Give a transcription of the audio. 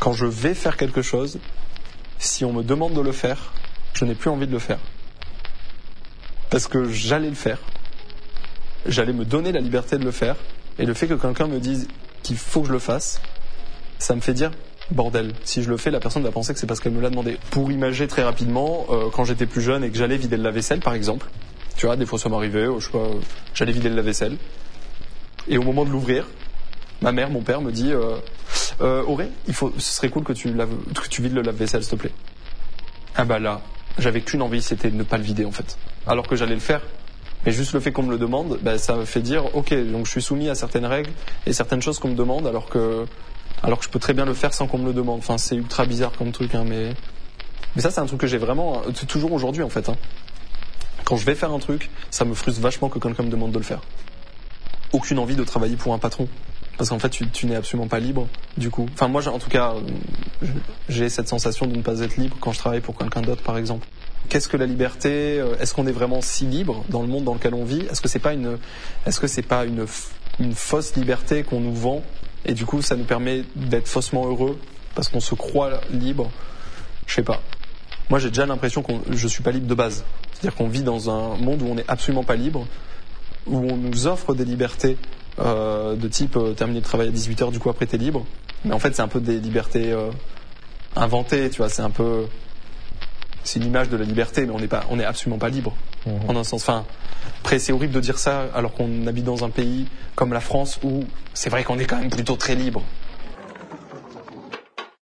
quand je vais faire quelque chose, si on me demande de le faire, je n'ai plus envie de le faire. Parce que j'allais le faire. J'allais me donner la liberté de le faire. Et le fait que quelqu'un me dise qu'il faut que je le fasse, ça me fait dire bordel. Si je le fais, la personne va penser que c'est parce qu'elle me l'a demandé. Pour imager très rapidement, euh, quand j'étais plus jeune et que j'allais vider le lave-vaisselle, par exemple, tu vois, des fois ça m'arrivait, pas, j'allais vider le lave-vaisselle. Et au moment de l'ouvrir, ma mère, mon père me dit euh, euh, Auré, il faut, ce serait cool que tu, laves, que tu vides le lave-vaisselle, s'il te plaît. Ah bah là, j'avais qu'une envie, c'était de ne pas le vider en fait. Alors que j'allais le faire. Mais juste le fait qu'on me le demande, bah, ça me fait dire ok, donc je suis soumis à certaines règles et certaines choses qu'on me demande, alors que alors que je peux très bien le faire sans qu'on me le demande. Enfin, c'est ultra bizarre comme truc, hein, mais mais ça c'est un truc que j'ai vraiment toujours aujourd'hui en fait. Hein. Quand je vais faire un truc, ça me frustre vachement que quelqu'un me demande de le faire. Aucune envie de travailler pour un patron. Parce qu'en fait, tu, tu n'es absolument pas libre, du coup. Enfin, moi, en tout cas, j'ai cette sensation de ne pas être libre quand je travaille pour quelqu'un d'autre, par exemple. Qu'est-ce que la liberté Est-ce qu'on est vraiment si libre dans le monde dans lequel on vit? Est-ce que c'est pas une, est-ce que c'est pas une, une fausse liberté qu'on nous vend? Et du coup, ça nous permet d'être faussement heureux parce qu'on se croit libre? Je sais pas. Moi, j'ai déjà l'impression que je suis pas libre de base. C'est-à-dire qu'on vit dans un monde où on n'est absolument pas libre, où on nous offre des libertés euh, de type euh, terminer le travail à 18h, du coup après t'es libre. Mais en fait, c'est un peu des libertés euh, inventées, tu vois. C'est un peu, c'est une image de la liberté, mais on n'est pas, on n'est absolument pas libre. Mhm. En un sens, enfin, après c'est horrible de dire ça alors qu'on habite dans un pays comme la France où c'est vrai qu'on est quand même plutôt très libre.